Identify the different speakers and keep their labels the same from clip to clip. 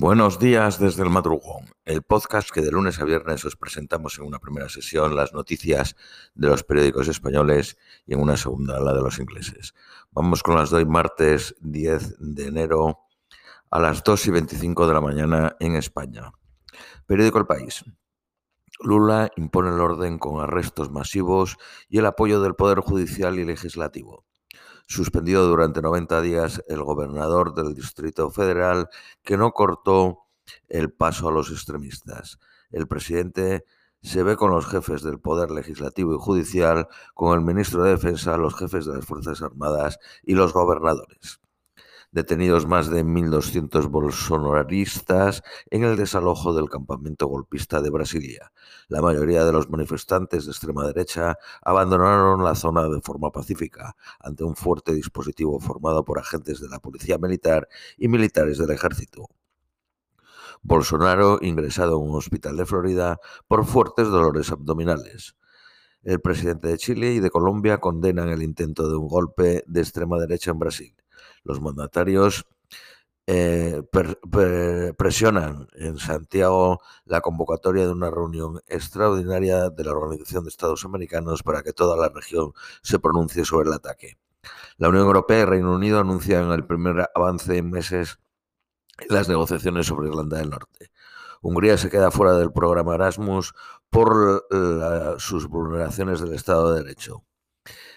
Speaker 1: Buenos días desde el madrugón, el podcast que de lunes a viernes os presentamos en una primera sesión las noticias de los periódicos españoles y en una segunda la de los ingleses. Vamos con las de hoy, martes 10 de enero a las 2 y 25 de la mañana en España. Periódico El País. Lula impone el orden con arrestos masivos y el apoyo del Poder Judicial y Legislativo suspendido durante 90 días el gobernador del Distrito Federal que no cortó el paso a los extremistas. El presidente se ve con los jefes del Poder Legislativo y Judicial, con el ministro de Defensa, los jefes de las Fuerzas Armadas y los gobernadores detenidos más de 1.200 bolsonaristas en el desalojo del campamento golpista de Brasilia. La mayoría de los manifestantes de extrema derecha abandonaron la zona de forma pacífica ante un fuerte dispositivo formado por agentes de la policía militar y militares del ejército. Bolsonaro ingresado en un hospital de Florida por fuertes dolores abdominales. El presidente de Chile y de Colombia condenan el intento de un golpe de extrema derecha en Brasil los mandatarios eh, presionan en Santiago la convocatoria de una reunión extraordinaria de la Organización de Estados Americanos para que toda la región se pronuncie sobre el ataque. La Unión Europea y Reino Unido anuncian el primer avance en meses en las negociaciones sobre Irlanda del Norte. Hungría se queda fuera del programa Erasmus por sus vulneraciones del Estado de Derecho.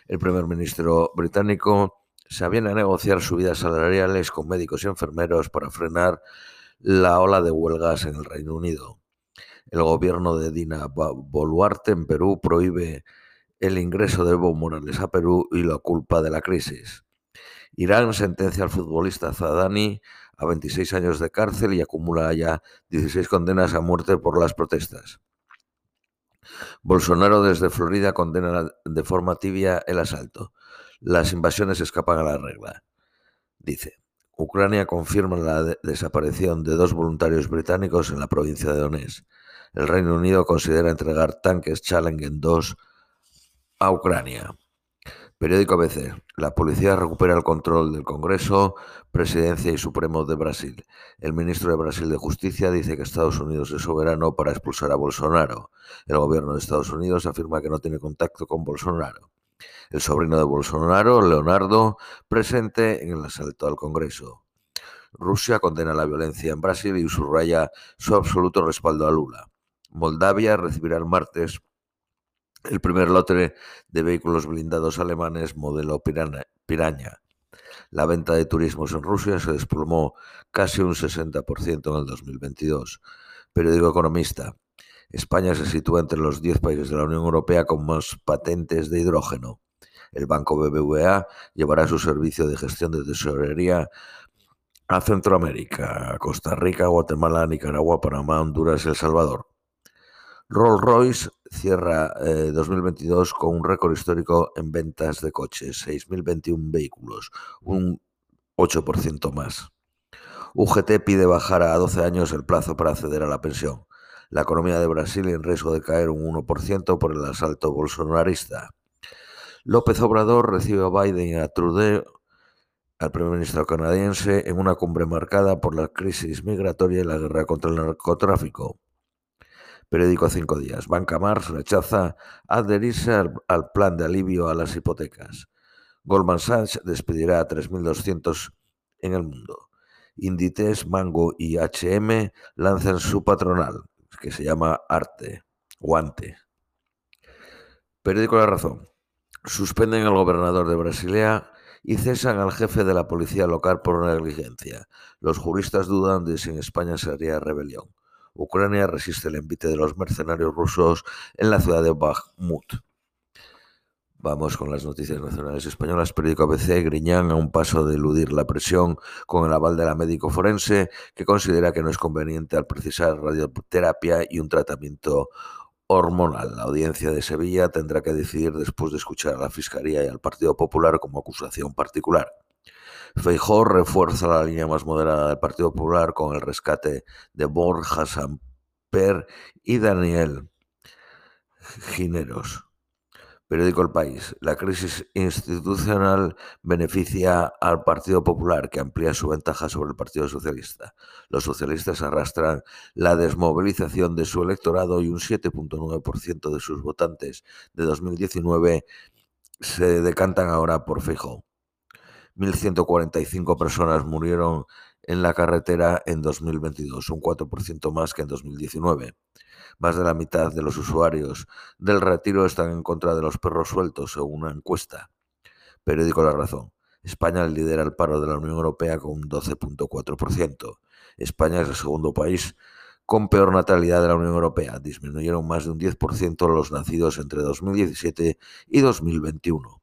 Speaker 1: El primer ministro británico se habían a negociar subidas salariales con médicos y enfermeros para frenar la ola de huelgas en el Reino Unido. El gobierno de Dina Boluarte en Perú prohíbe el ingreso de Evo Morales a Perú y la culpa de la crisis. Irán sentencia al futbolista Zadani a 26 años de cárcel y acumula ya 16 condenas a muerte por las protestas. Bolsonaro desde Florida condena de forma tibia el asalto. Las invasiones escapan a la regla. Dice, Ucrania confirma la desaparición de dos voluntarios británicos en la provincia de Donetsk. El Reino Unido considera entregar tanques Challenger 2 a Ucrania. Periódico ABC. La policía recupera el control del Congreso, Presidencia y Supremo de Brasil. El ministro de Brasil de Justicia dice que Estados Unidos es soberano para expulsar a Bolsonaro. El gobierno de Estados Unidos afirma que no tiene contacto con Bolsonaro el sobrino de Bolsonaro, Leonardo, presente en el asalto al Congreso. Rusia condena la violencia en Brasil y subraya su absoluto respaldo a Lula. Moldavia recibirá el martes el primer lote de vehículos blindados alemanes modelo Piraña. La venta de turismos en Rusia se desplomó casi un 60% en el 2022. Periódico Economista. España se sitúa entre los 10 países de la Unión Europea con más patentes de hidrógeno. El banco BBVA llevará su servicio de gestión de tesorería a Centroamérica, Costa Rica, Guatemala, Nicaragua, Panamá, Honduras y El Salvador. Rolls-Royce cierra 2022 eh, con un récord histórico en ventas de coches, 6.021 vehículos, un 8% más. UGT pide bajar a 12 años el plazo para acceder a la pensión. La economía de Brasil en riesgo de caer un 1% por el asalto bolsonarista. López Obrador recibe a Biden y a Trudeau, al primer ministro canadiense, en una cumbre marcada por la crisis migratoria y la guerra contra el narcotráfico. Periódico Cinco Días. Banca Mars rechaza adherirse al, plan de alivio a las hipotecas. Goldman Sachs despedirá a 3.200 en el mundo. Inditex, Mango y HM lanzan su patronal, que se llama Arte, Guante. Periódico La Razón. Suspenden al gobernador de Brasilea y cesan al jefe de la policía local por negligencia. Los juristas dudan de si en España se haría rebelión. Ucrania resiste el envite de los mercenarios rusos en la ciudad de Bakhmut. Vamos con las noticias nacionales españolas. Periódico ABC, Griñán a un paso de eludir la presión con el aval de la médico forense que considera que no es conveniente al precisar radioterapia y un tratamiento hormonal. La audiencia de Sevilla tendrá que decidir después de escuchar a la Fiscalía y al Partido Popular como acusación particular. Feijó refuerza la línea más moderada del Partido Popular con el rescate de Borja Samper y Daniel Gineros. Periódico El País. La crisis institucional beneficia al Partido Popular, que amplía su ventaja sobre el Partido Socialista. Los socialistas arrastran la desmovilización de su electorado y un 7.9% de sus votantes de 2019 se decantan ahora por Feijóo. 1.145 personas murieron en la carretera en 2022, un 4% más que en 2019. Más de la mitad de los usuarios del retiro están en contra de los perros sueltos, según una encuesta. Periódico La Razón. España lidera el paro de la Unión Europea con un 12.4%. España es el segundo país con peor natalidad de la Unión Europea. Disminuyeron más de un 10% los nacidos entre 2017 y 2021.